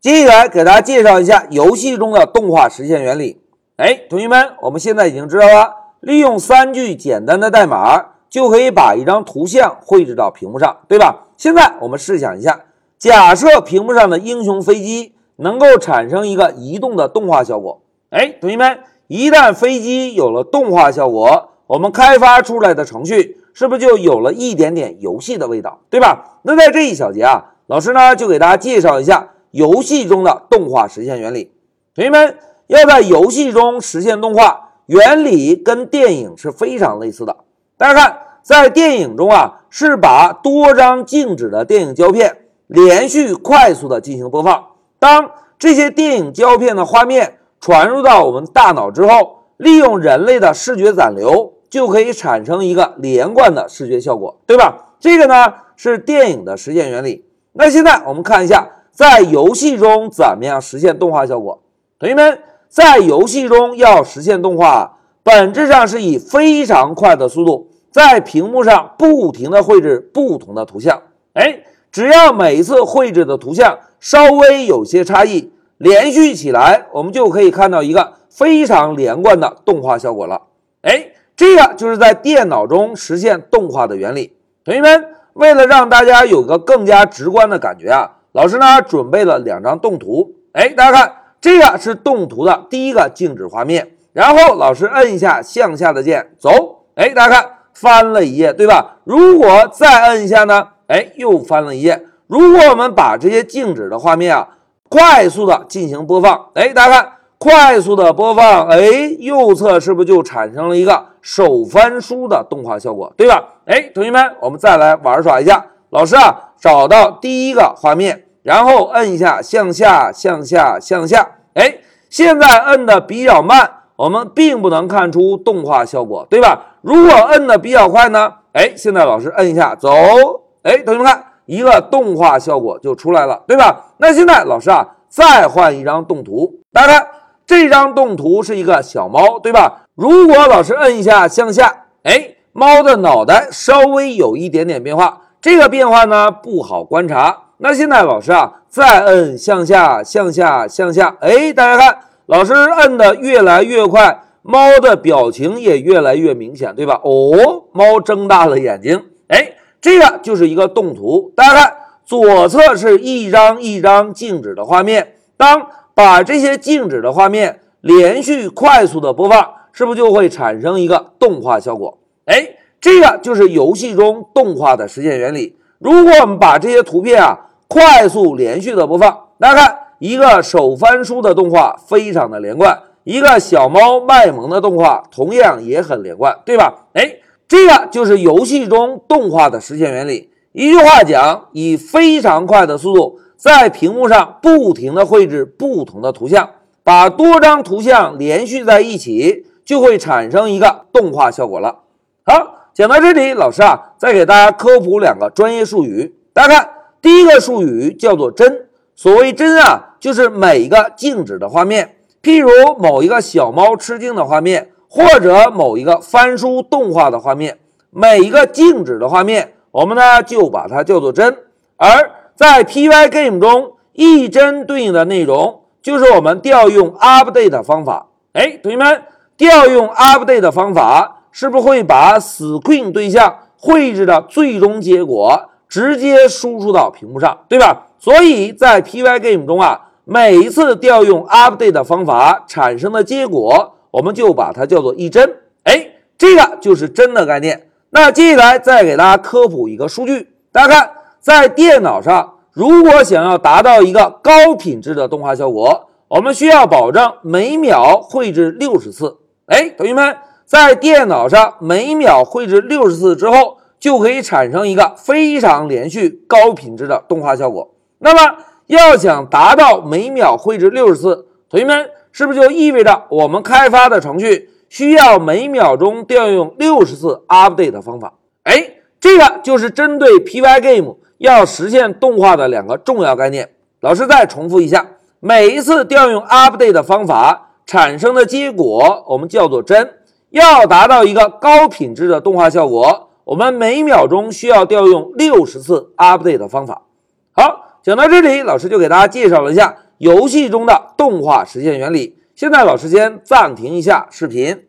接下来给大家介绍一下游戏中的动画实现原理。哎，同学们，我们现在已经知道了，利用三句简单的代码就可以把一张图像绘制到屏幕上，对吧？现在我们试想一下，假设屏幕上的英雄飞机能够产生一个移动的动画效果。哎，同学们，一旦飞机有了动画效果，我们开发出来的程序是不是就有了一点点游戏的味道，对吧？那在这一小节啊，老师呢就给大家介绍一下。游戏中的动画实现原理，同学们要在游戏中实现动画，原理跟电影是非常类似的。大家看，在电影中啊，是把多张静止的电影胶片连续快速的进行播放。当这些电影胶片的画面传入到我们大脑之后，利用人类的视觉暂留，就可以产生一个连贯的视觉效果，对吧？这个呢是电影的实现原理。那现在我们看一下。在游戏中怎么样实现动画效果？同学们，在游戏中要实现动画，本质上是以非常快的速度在屏幕上不停的绘制不同的图像。哎，只要每一次绘制的图像稍微有些差异，连续起来，我们就可以看到一个非常连贯的动画效果了。哎，这个就是在电脑中实现动画的原理。同学们，为了让大家有个更加直观的感觉啊。老师呢准备了两张动图，哎，大家看，这个是动图的第一个静止画面。然后老师摁一下向下的键，走，哎，大家看翻了一页，对吧？如果再摁一下呢，哎，又翻了一页。如果我们把这些静止的画面啊，快速的进行播放，哎，大家看，快速的播放，哎，右侧是不是就产生了一个手翻书的动画效果，对吧？哎，同学们，我们再来玩耍一下，老师啊。找到第一个画面，然后摁一下向下、向下、向下。哎，现在摁的比较慢，我们并不能看出动画效果，对吧？如果摁的比较快呢？哎，现在老师摁一下走，哎，同学们看，一个动画效果就出来了，对吧？那现在老师啊，再换一张动图，大家看，这张动图是一个小猫，对吧？如果老师摁一下向下，哎，猫的脑袋稍微有一点点变化。这个变化呢不好观察。那现在老师啊，再摁向下、向下、向下，哎，大家看，老师摁的越来越快，猫的表情也越来越明显，对吧？哦，猫睁大了眼睛，哎，这个就是一个动图。大家看，左侧是一张一张静止的画面，当把这些静止的画面连续快速的播放，是不是就会产生一个动画效果？哎。这个就是游戏中动画的实现原理。如果我们把这些图片啊快速连续的播放，大家看一个手翻书的动画非常的连贯，一个小猫卖萌的动画同样也很连贯，对吧？哎，这个就是游戏中动画的实现原理。一句话讲，以非常快的速度在屏幕上不停的绘制不同的图像，把多张图像连续在一起，就会产生一个动画效果了。好。讲到这里，老师啊，再给大家科普两个专业术语。大家看，第一个术语叫做帧。所谓帧啊，就是每一个静止的画面，譬如某一个小猫吃惊的画面，或者某一个翻书动画的画面，每一个静止的画面，我们呢就把它叫做帧。而在 Pygame 中，一帧对应的内容就是我们调用 update 方法。哎，同学们，调用 update 方法。是不是会把 screen 对象绘制的最终结果直接输出到屏幕上，对吧？所以在 Pygame 中啊，每一次调用 update 方法产生的结果，我们就把它叫做一帧。哎，这个就是帧的概念。那接下来再给大家科普一个数据，大家看，在电脑上，如果想要达到一个高品质的动画效果，我们需要保证每秒绘制六十次。哎，同学们。在电脑上每秒绘制六十次之后，就可以产生一个非常连续、高品质的动画效果。那么，要想达到每秒绘制六十次，同学们是不是就意味着我们开发的程序需要每秒钟调用六十次 update 的方法？哎，这个就是针对 Pygame 要实现动画的两个重要概念。老师再重复一下：每一次调用 update 的方法产生的结果，我们叫做帧。要达到一个高品质的动画效果，我们每秒钟需要调用六十次 update 的方法。好，讲到这里，老师就给大家介绍了一下游戏中的动画实现原理。现在老师先暂停一下视频。